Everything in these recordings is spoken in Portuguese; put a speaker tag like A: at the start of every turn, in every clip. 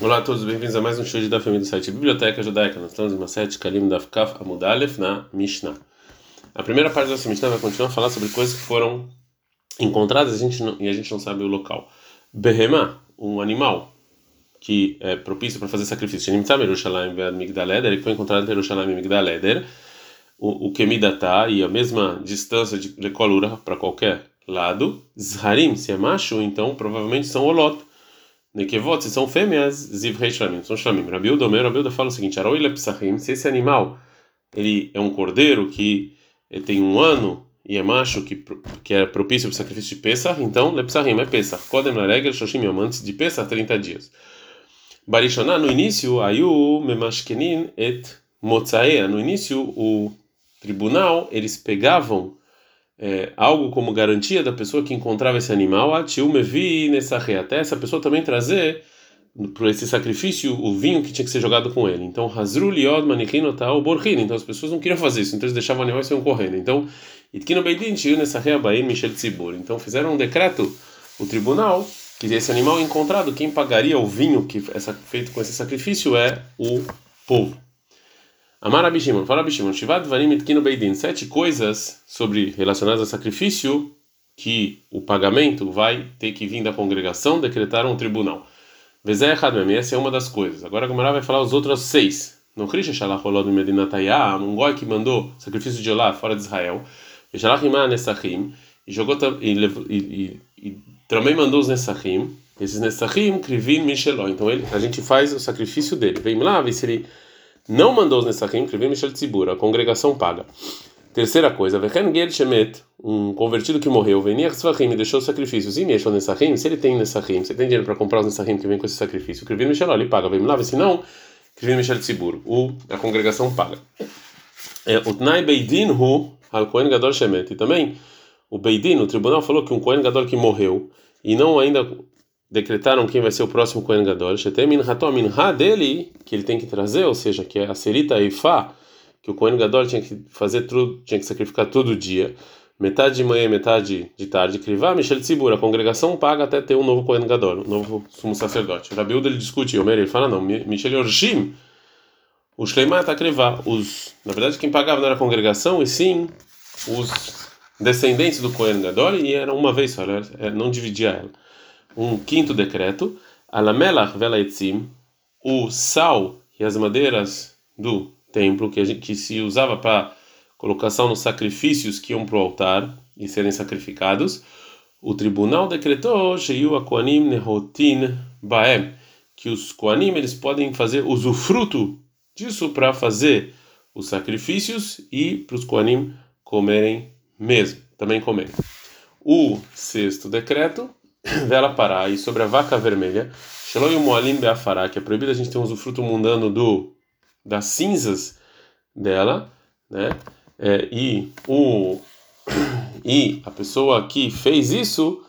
A: Olá a todos, bem-vindos a mais um show da família do site Biblioteca Judaica. Nós estamos em uma sete Kalim da Kaf Amudalef na Mishnah. A primeira parte dessa Mishnah vai continuar a falar sobre coisas que foram encontradas a gente não, e a gente não sabe o local. Behemá, um animal que é propício para fazer sacrifício. Shenimtzam Yerushalayim Migdaleder, ele foi encontrado em Yerushalayim e Migdaleder. O, o Kemidatá e a mesma distância de Lekolura para qualquer lado. Zharim, se é macho, então provavelmente são Olot. Nekevot, se são fêmeas, Zivrei Shlamim, são Shlamim. Rabiuda, Omer, Rabiuda fala o seguinte: Aroi Lepsachim, se esse animal ele é um cordeiro que tem um ano e é macho que, que é propício para o sacrifício de Pesach, então Lepsachim é Pesach. Kodem Laregel Shoshim Yom, antes de Pesach, 30 dias. Barishoná, no início, Ayu Memashkenin et Motzaea, no início, o tribunal, eles pegavam é, algo como garantia da pessoa que encontrava esse animal, até essa pessoa também trazer para esse sacrifício o vinho que tinha que ser jogado com ele. Então, Hazru liod manichinotau borhin. Então, as pessoas não queriam fazer isso, então eles deixavam o animal e iam correndo. Então, Itkino Beidin nessa bain Michel Tzibur. Então, fizeram um decreto, o tribunal, que esse animal encontrado, quem pagaria o vinho que é feito com esse sacrifício é o povo. Amar Abishimon, fala Abishimon, Shivat Varim Itkino Beidin, sete coisas sobre relacionadas ao sacrifício que o pagamento vai ter que vir da congregação, decretar um tribunal. Vezé essa é uma das coisas. Agora a Gomara vai falar os outros seis. No Krisha Shalach Olod Medinatayah, um goi que mandou sacrifício de Olá fora de Israel, Shalach Imah Nesachim, e jogou e, e, e, também mandou os Nesachim, esses Nesachim, Krivin Micheló. Então ele, a gente faz o sacrifício dele. Vem lá, vê se ele não mandou os Nesachim, escreveu Michel Tzibur, a congregação paga. Terceira coisa, Vechen Ger Shemet, um convertido que morreu, Tzvachim e deixou sacrifícios, e Meshel Nesachim, se ele tem Nesachim, se ele tem dinheiro para comprar os Nesachim que vem com esse sacrifício, escreveu Michel, ele paga, vem lá, se não, escreveu Michel Tzibur, a congregação paga. É, o Tnai Beidin Hu, al Kohen Gadol Shemet, e também o Beidin, o tribunal, falou que um Kohen Gadol que morreu, e não ainda decretaram quem vai ser o próximo Kohen Gadol, Shetemin Hatom Minha dele, que ele tem que trazer, ou seja, que é a Serita Eifá, que o Kohen Gadol tinha que fazer tudo, tinha que sacrificar todo dia, metade de manhã, metade de tarde, Krivá, Michel Tzibur, a congregação paga até ter um novo Kohen Gadol, um novo sumo sacerdote. O Rabiúda ele discute, Omer, ele fala, não, Michel Orshim, o Shleimat Akrivá, os, na verdade quem pagava não era a congregação, e sim os descendentes do Kohen Gadol, e era uma vez só, não dividia ela um quinto decreto, alamelach velaetzim, o sal e as madeiras do templo que, gente, que se usava para colocação nos sacrifícios que iam para o altar e serem sacrificados, o tribunal decretou sheiu akoanim nehotin baem, que os koanim eles podem fazer usufruto disso para fazer os sacrifícios e para os koanim comerem mesmo, também comerem. O sexto decreto vela pará e sobre a vaca vermelha, Sheloy Moalim Beafará, que é proibido a gente ter um usufruto mundano do, das cinzas dela, né? É, e, o, e a pessoa que fez isso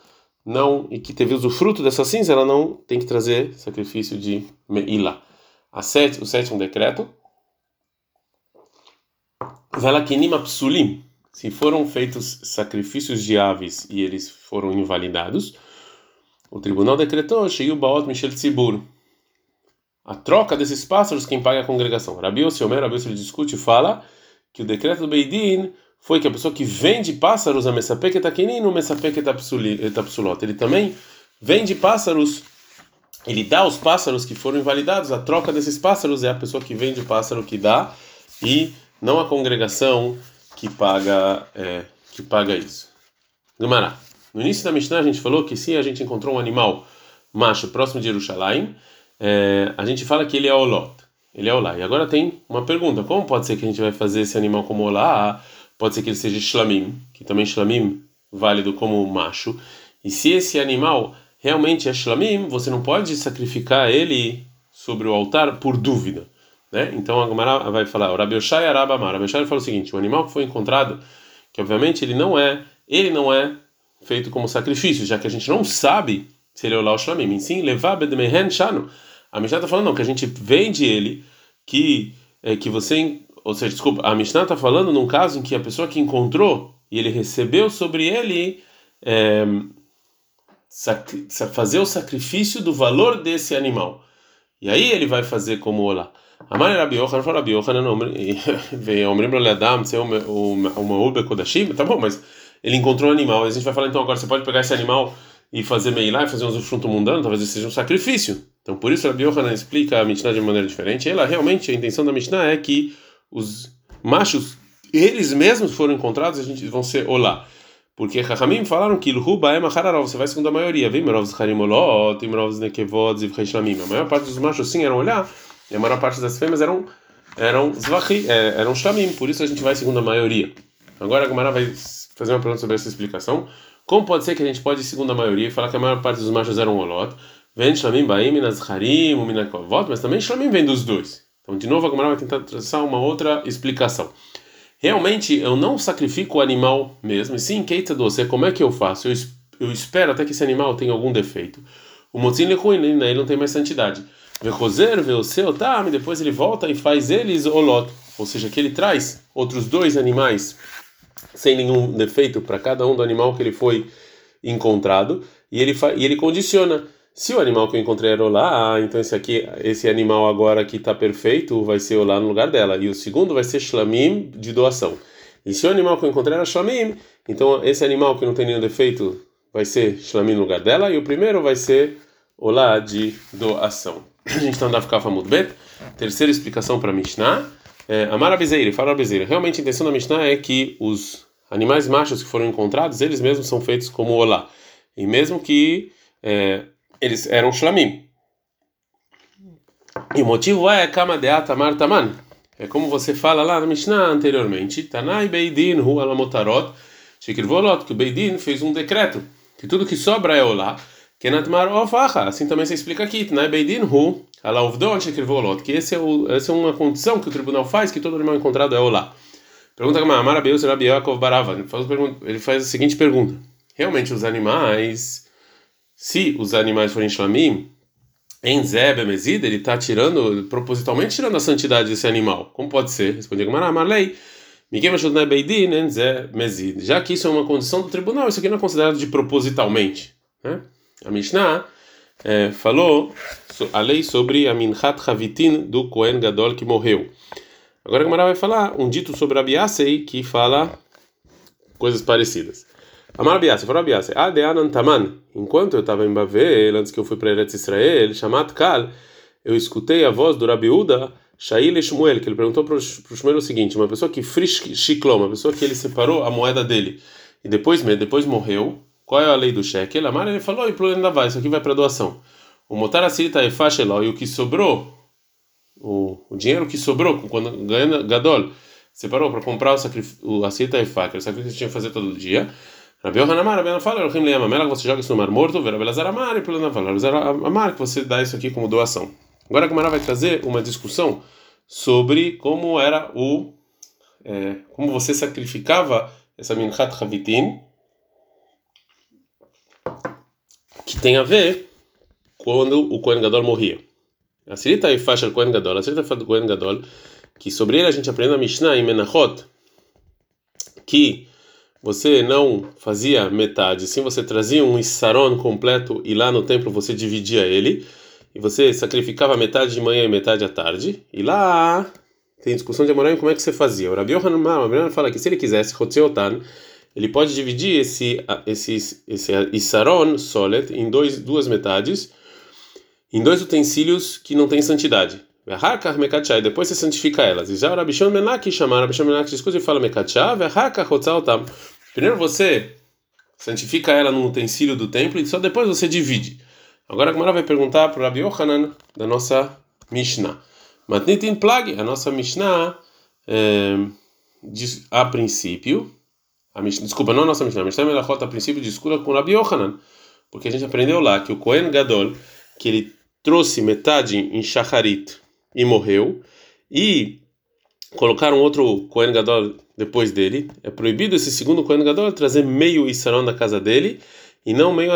A: não e que teve usufruto dessa cinza, ela não tem que trazer sacrifício de Meila. A sete, o sétimo decreto, Vela Kinima Psulim, se foram feitos sacrifícios de aves e eles foram invalidados, o tribunal decretou Sheiu Baot Michel Tzibur. A troca desses pássaros, quem paga é a congregação. Rabi Osiomer, Rabi ele discute e fala que o decreto do Beidin foi que a pessoa que vende pássaros a Messapek Etakenin no Messapek Etapsulot. Ele também vende pássaros, ele dá os pássaros que foram invalidados. A troca desses pássaros é a pessoa que vende o pássaro que dá e não a congregação que paga, é, que paga isso. Gumará. No início da Mishnah a gente falou que se a gente encontrou um animal macho próximo de Jerusalém, é, a gente fala que ele é Olot. Ele é Olá. E agora tem uma pergunta: como pode ser que a gente vai fazer esse animal como Olá? Pode ser que ele seja Shlamim, que também Shlamim válido como macho. E se esse animal realmente é Shlamim, você não pode sacrificar ele sobre o altar por dúvida. Né? Então a Gemara vai falar: o Rabi Oshai Arabamar. Rabi Oshai fala o seguinte: o animal que foi encontrado, que obviamente ele não é, ele não é feito como sacrifício, já que a gente não sabe se ele é o Lau Shlamim. Sim, levar Bedmehen Shano. A Mishnah está falando não, que a gente vende ele, que, é, que você. Ou seja, desculpa, a Mishnah está falando num caso em que a pessoa que encontrou e ele recebeu sobre ele é, fazer o sacrifício do valor desse animal. E aí ele vai fazer como olá. Yochanan, fala Rabi Yochanan, Omrim lo leadam, o Maul Bekodashim, tá bom, mas ele encontrou um animal, a gente vai falar então agora, você pode pegar esse animal e fazer meilá e fazer um usufruto mundano, talvez isso seja um sacrifício. Então por isso Rabi Yochanan explica a Mishnah de maneira diferente. Ela realmente, a intenção da Mishnah é que os machos, eles mesmos foram encontrados, a gente vão ser olá. Porque Chachamim falaram que Luhuba é Machararov, você vai segundo a maioria. Vem Merov Harimolot, Imrov Nekevod, Zivcheshlamim. A maior parte dos machos sim eram olhar, e a maior parte das fêmeas eram eram zvachi, é, eram shlamim, por isso a gente vai segundo a maioria. Agora a Gamara vai fazer uma pergunta sobre essa explicação. Como pode ser que a gente pode segundo a maioria falar que a maior parte dos machos eram olot? Vem shlamim baim, minazharim, minakovot, mas também shlamim vem dos dois. Então, de novo, a Gamara vai tentar traçar uma outra explicação. Realmente, eu não sacrifico o animal mesmo, e sim, keita doce, como é que eu faço? Eu, eu espero até que esse animal tenha algum defeito. O motim ruim, né? ele não tem mais santidade. Vechoser, vê o seu, tá, depois ele volta e faz eles olot, ou seja, que ele traz outros dois animais sem nenhum defeito para cada um do animal que ele foi encontrado, e ele, e ele condiciona. Se o animal que eu encontrei era olá, então esse aqui, esse animal agora que está perfeito vai ser olá no lugar dela. E o segundo vai ser shlamim de doação. E se o animal que eu encontrei era shlamim, então esse animal que não tem nenhum defeito vai ser shlamim no lugar dela. E o primeiro vai ser olá de doação. A gente está andando a muito bem. Terceira explicação para Mishnah. É, Amar Abizeira, fala Abizeira. Realmente a intenção da Mishnah é que os animais machos que foram encontrados, eles mesmos são feitos como olá. E mesmo que é, eles eram shlamim. E o motivo é kama de atamar taman. É como você fala lá na Mishnah anteriormente. Tanai Beidin hu alamotarot. Shikirvolot, que o Beidin fez um decreto. Que tudo que sobra é olá. Kenatmar ofacha. Assim também se explica aqui. Tanai Beidin hu alauvdon shikirvolot. Que esse é o, essa é uma condição que o tribunal faz que todo animal encontrado é olá. Pergunta como Amar Abeus Rabi Yaakov Barava. Ele faz, a seguinte pergunta. Realmente os animais se os animais forem shlamim, em Zeb Mezid, ele está tirando, propositalmente tirando a santidade desse animal. Como pode ser? Responde Gamara, Marley. Já que isso é uma condição do tribunal, isso aqui não é considerado de propositalmente. Né? A Mishnah é, falou a lei sobre a Minchat Havitin do Kohen Gadol que morreu. Agora a Gamara vai falar um dito sobre Abiasei que fala coisas parecidas. Amar Biase, falou Biase, Adeanan Taman, enquanto eu estava em Bavel, antes que eu fui para Eretz Israel, Shamat Kal, eu escutei a voz do Rabi Uda, Shail Shmuel, que ele perguntou para o Shmuel o seguinte: uma pessoa que frish shiklom, uma pessoa que ele separou a moeda dele e depois, depois morreu, qual é a lei do shekel? Amar ele falou: e pro vai, isso aqui vai para doação. O Motar Asirita Efasheló, e o que sobrou, o, o dinheiro que sobrou, quando ganha Gadol, separou para comprar o, sacrifício, o Efá, que era o sacrifício que tinha que fazer todo dia. Rabi Yohanan Amar, Rabi fala, Elohim Leia Mamela, você joga isso no mar morto, Rabi Lazar Amar, e Lazar Amar, que você dá isso aqui como doação. Agora a Gamara vai trazer uma discussão sobre como era o. É, como você sacrificava essa Minchat Havitin, que tem a ver quando o Kohen Gadol morria. A Sirita e do Kohen Gadol, a Sirita do Kohen Gadol, que sobre ele a gente aprende a Mishnah em Menachot, que você não fazia metade, sim você trazia um issaron completo e lá no templo você dividia ele, e você sacrificava metade de manhã e metade à tarde, e lá tem discussão de Amoraim como é que você fazia. O Rabi Yohanan fala que se ele quisesse, Hotzeotan, ele pode dividir esse esse esse issaron solet em dois, duas metades, em dois utensílios que não têm santidade. E depois você santifica elas. E já o Rabishon Menaki chamar, Rabishon Menaki discute e fala Mekachá, Primeiro você santifica ela num utensílio do templo e só depois você divide. Agora a Gemara vai perguntar para o Rabi Yohanan da nossa Mishnah. Matnitin Plag, a nossa Mishnah, é, diz, a princípio, a Mishnah, desculpa, não a nossa Mishnah, a Mishnah Melachot a princípio discute com o Rabi Yohanan, porque a gente aprendeu lá que o Kohen Gadol, que ele trouxe metade em Shacharit e morreu, e colocaram outro Kohen Gadol depois dele. É proibido esse segundo Kohen Gadol trazer meio Issaron da casa dele e não meio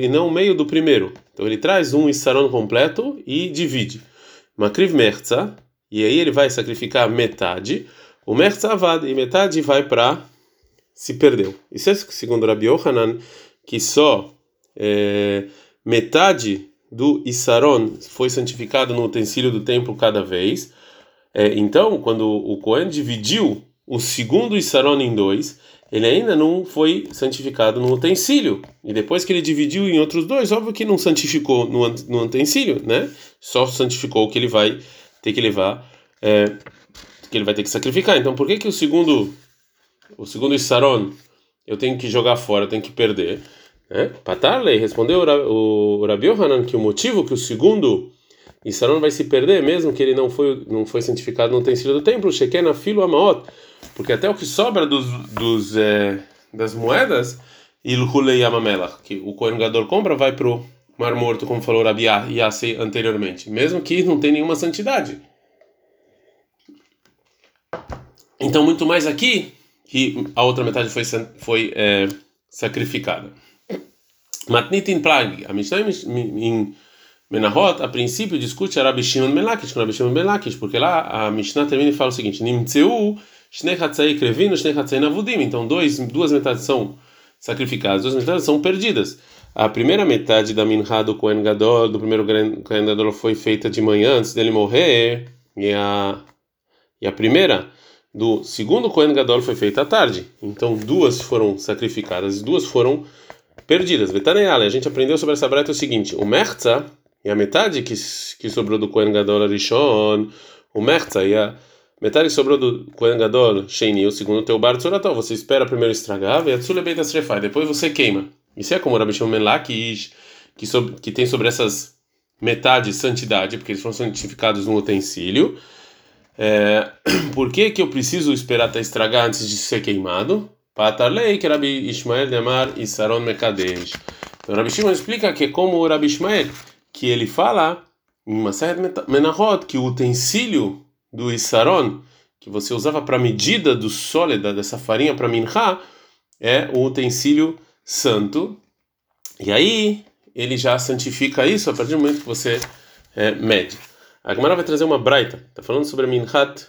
A: e não meio do primeiro. Então ele traz um Issaron completo e divide. Makriv Merza, e aí ele vai sacrificar metade. O Merza Avad, e metade vai para se perdeu. Isso é segundo Rabi Yohanan, que só é, metade do Isaron foi santificado no utensílio do templo cada vez. É, então, quando o Cohen dividiu o segundo Isaron em dois, ele ainda não foi santificado no utensílio. E depois que ele dividiu em outros dois, óbvio que não santificou no, no utensílio, né? Só santificou o que ele vai ter que levar, é, que ele vai ter que sacrificar. Então, por que que o segundo, o segundo Isaron eu tenho que jogar fora, eu tenho que perder? Patarley respondeu o Rabi Yohanan que o motivo que o segundo Isaron vai se perder, mesmo que ele não foi não foi santificado no utensílio do templo, Shekena filo amaot, porque até o que sobra dos, dos é, das moedas, ilhulei yamamelach, que o Kohen Gadol compra, vai pro Mar Morto, como falou Rabi Yasei anteriormente, mesmo que não tem nenhuma santidade. Então, muito mais aqui que a outra metade foi, foi é, sacrificada. Matnitin Plag, a Mishnah em Menahot, a princípio discute Rabi Shimon Ben Lakish com Rabi Shimon Ben Lakish, porque lá a Mishnah termina e fala o seguinte: Nimtzeu, Shnei Hatzai Krevino, Shnei Hatzai Navudim. Então, dois, duas metades são sacrificadas, duas metades são perdidas. A primeira metade da Minha do Kohen Gadol, do primeiro Kohen Gadol, foi feita de manhã antes dele morrer, e a, e a primeira do segundo Kohen Gadol foi feita à tarde. Então, duas foram sacrificadas e duas foram perdidas. Vetaneale, a gente aprendeu sobre essa breta o seguinte: o Merza e a metade que, que sobrou do Kohen Gadol Arishon, o Merza e a metade que sobrou do Kohen Gadol Sheini, o segundo teu bar Tzoratol, você espera primeiro estragar, e a Tzule Beit Asrefai, depois você queima. Isso é como o Rabi Shimon que, que, tem sobre essas metades santidade, porque eles foram santificados no utensílio. É, por que, que eu preciso esperar até estragar antes de ser queimado? Patarlei, que Rabi Ishmael de Amar e Saron Mekadesh. Então, Rabi Shimon explica que como o Rabi Ishmael, que ele fala em de Menahot, que o utensílio do Isaron, que você usava para medida do sólida dessa farinha para minha, é o utensílio santo. E aí ele já santifica isso a partir do momento que você é, mede. A Gemara vai trazer uma braita, está falando sobre Minhat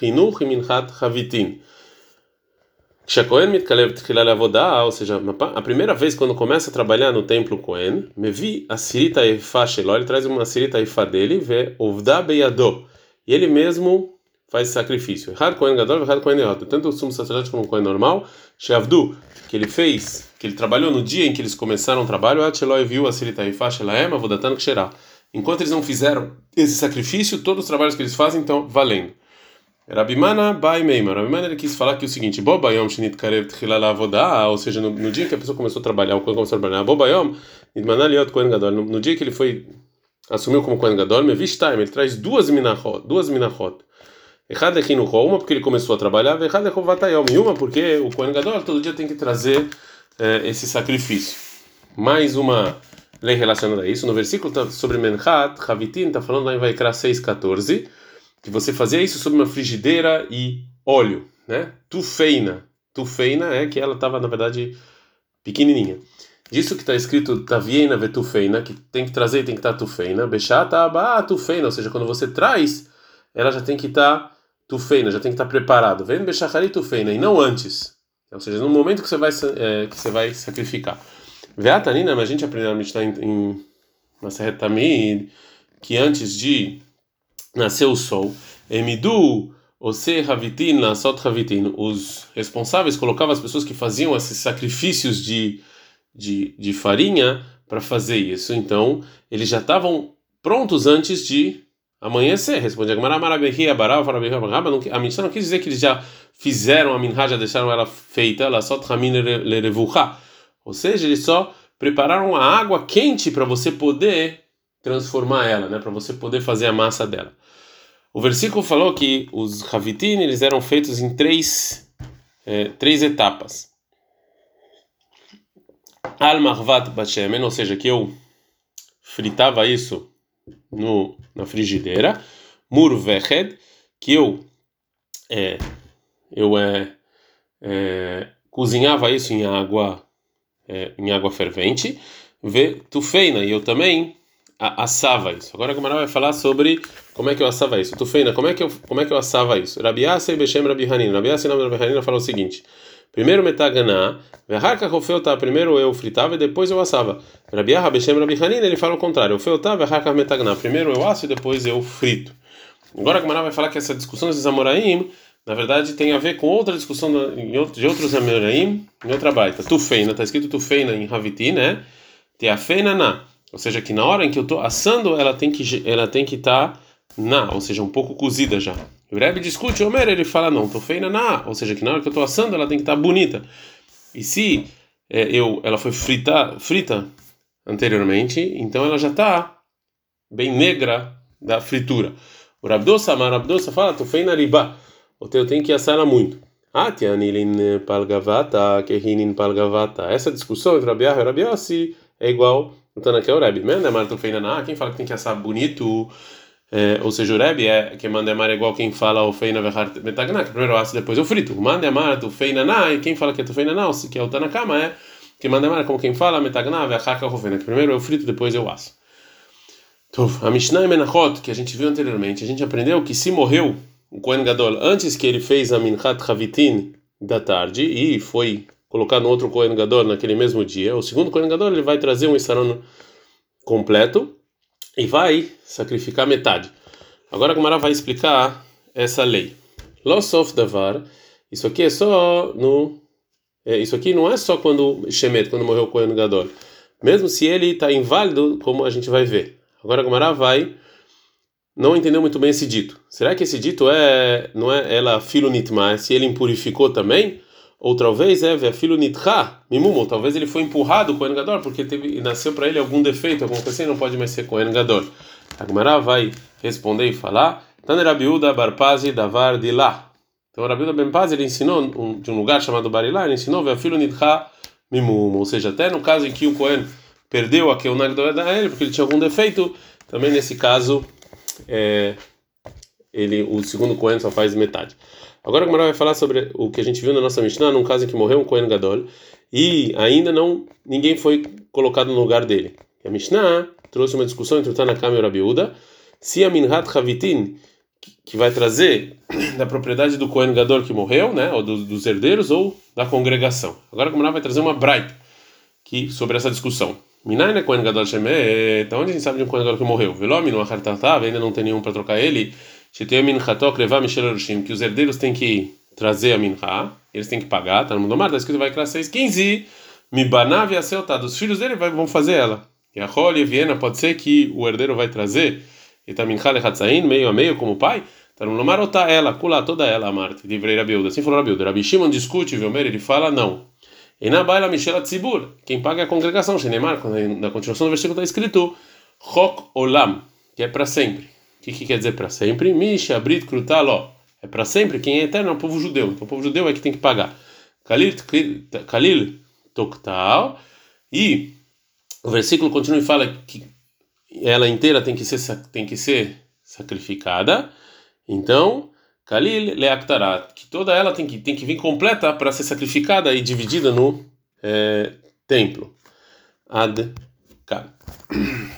A: Hinuch e Minhat Havitin. Shakohen mitkalev tchilal avodá, ou seja, a primeira vez quando começa a trabalhar no templo Kohen, me vi a sirita efa shelo, ele traz uma sirita efa dele, vê ovda beyado, e ele mesmo faz sacrifício. Errado Kohen gadol, errado Kohen errado. Tanto o sumo sacerdote como o Kohen normal, shavdu, que ele fez, que ele trabalhou no dia em que eles começaram o trabalho, viu a sirita. Enquanto eles não fizeram esse sacrifício, todos os trabalhos que eles fazem estão valendo. Rabimana Bai Meima. Rabimana ele quis falar que o seguinte: Bobayom Shinit Karev Tchilala Avodah, ou seja, no, no, dia que a pessoa começou a trabalhar, o Kohen começou a trabalhar, Bobayom Nidmana Liot Kohen Gadol. No, dia que ele foi assumiu como Kohen Gadol, Mevishtaim, ele traz duas minachot, duas minachot. Echad Lechinucho, uma porque ele começou a trabalhar, Echad Lechovatayom, e uma porque o Kohen Gadol todo dia tem que trazer eh, esse sacrifício. Mais uma lei relacionada a isso, no versículo sobre Menchat, Havitin, está falando lá em Vaikra 6,14 que você fazia isso sobre uma frigideira e óleo, né? Tufeina. Tufeina é que ela estava, na verdade, pequenininha. Disso que está escrito Taviena vetufeina, que tem que trazer e tem que estar tá tufeina. Bechata aba tufeina, ou seja, quando você traz, ela já tem que estar tá tufeina, já tem que estar tá preparado. Vem bechachari tufeina, e não antes. Ou seja, no momento que você vai, é, que você vai sacrificar. Veatanina, mas a gente aprendeu a meditar em, em Maserhet que antes de nasceu o sol. Emidu, Ose Havitin, Sot Havitin, os responsáveis colocavam as pessoas que faziam esses sacrifícios de, de, de farinha para fazer isso. Então, eles já estavam prontos antes de amanhecer. Responde a A Mishnah não quis dizer que eles já fizeram a minha, já deixaram ela feita, ela só Ou seja, eles só prepararam a água quente para você poder transformar ela, né, para você poder fazer a massa dela. O versículo falou que os Havitin eles eram feitos em três, é, três etapas. Al Marvat Bachemen, ou seja, que eu fritava isso no, na frigideira. Murveched, que eu, é, eu é, é, cozinhava isso em água, é, em água fervente. Ve tufeina, e eu também assava isso. Agora a Gamara vai falar sobre como é que eu assava isso. Tufeina, como é que eu, como é que eu assava isso? Rabi Yassi Beshem Rabi Hanin. Rabi Yassi Rabi Hanin fala o seguinte: Primeiro metaganá, verraca rofeuta, primeiro eu fritava e depois eu assava. Rabiah Rabeshem Rabihanin, ele fala o contrário, eu feutava, verraca metaganá, primeiro eu asso e depois eu frito. Agora a Gamara vai falar que essa discussão dos Amoraim, na verdade, tem a ver com outra discussão de outros Amoraim em outra baita. Tufeina, está escrito Tufeina em Haviti, né? Teafeina na. Ou seja, que na hora em que eu estou assando, ela tem que ela tem que estar tá na, ou seja, um pouco cozida já. O Rebbe discute, Homer ele fala não, Tufeina na, ou seja, que na hora que eu estou assando, ela tem que estar tá bonita. E se é, eu ela foi frita, frita anteriormente, então ela já está bem negra da fritura. O Rabdosa, mas Rabdosa fala, tu fei na riba. O teu tem que assar ela muito. Atianilin palgavata, kehinin palgavata. Essa discussão entre Rabiah e Rabiossi é igual no Tanakel é Rebbe. Mendemar tu fei na quem fala que tem que assar bonito. É, ou seja, o Rebbe é que mandemar é igual quem fala o feina metagna, que primeiro assa depois eu frito. O mandemar tu feina na e quem fala que é tu feina na, que é o Tanakama é que mandemar é como quem fala metagna verhar que primeiro eu frito depois eu asso. A Mishnah e Menachot, que a gente viu anteriormente, a gente aprendeu que se morreu o Kohen Gadol antes que ele fez a Minchat Havitin da tarde e foi colocado no outro Kohen Gadol naquele mesmo dia, o segundo Kohen Gadol ele vai trazer um Issaron completo e vai sacrificar metade. Agora a Gomara vai explicar essa lei. Loss of Davar, isso aqui é só no. É, isso aqui não é só quando Shemet, quando morreu o Kohen Gadol. Mesmo se ele está inválido, como a gente vai ver. Agora a Gomara vai não entendeu muito bem esse dito. Será que esse dito é não é ela filo nitma, se ele impurificou também? Ou talvez é a filo nitcha, mimumo, talvez ele foi empurrado com o Gadol porque teve nasceu para ele algum defeito, alguma coisa assim, não pode mais ser com o Gadol. A Gomara vai responder e falar: Tanerabiuda barpazi davar de lá. Então o Rabiuda Benpaz ele ensinou um, de um lugar chamado Barilá, ele ensinou a filo nitcha mimumo, ou seja, até no caso em que o Cohen perdeu a Nagdor da ele porque ele tinha algum defeito, também nesse caso é, ele o segundo Cohen só faz metade. Agora o Gamara vai falar sobre o que a gente viu na nossa Mishnah, num caso em que morreu um Cohen Gadol e ainda não ninguém foi colocado no lugar dele. a Mishnah trouxe uma discussão entre o Tanakam e o Rabiuda se a Minhat Havitin que vai trazer da propriedade do Cohen Gadol que morreu, né, ou dos, dos herdeiros ou da congregação. Agora o Gamara vai trazer uma bright que sobre essa discussão. Minai né Kohen Gadol Shemet, então onde a gente sabe de um Kohen Gadol que morreu? Velomi no Achartatav, ainda não tem nenhum para trocar ele. Que os herdeiros têm que trazer a Mincha, eles têm que pagar, tá no mundo mar, está escrito vai criar 6,15. Mibanav e Aseltado, os filhos dele vão fazer ela. E a Roli e Viena, pode ser que o herdeiro vai trazer, e tá Mincha Lechatzain, meio a meio como pai. Tá no mar ou tá ela, cula toda ela, a Marte, livrei Rabiuda. Assim falou Rabiuda. Rabi Shimon discute, Velmer, ele fala não. E na baila Michela Tzibur, quem paga é a congregação, Shenemar, na continuação do versículo está escrito Chok Olam, que é para sempre. Que, que quer dizer para sempre? Misha, Brit, Krutaló. É para sempre, quem é eterno é o povo judeu. Então o povo judeu é que tem que pagar. Kalil, Kalil Toktal. E o versículo continua e fala que ela inteira tem que ser, tem que ser sacrificada. Então, Kalil Leaktarat, que toda ela tem que, tem que vir completa para ser sacrificada e dividida no é, templo. Ad Kan.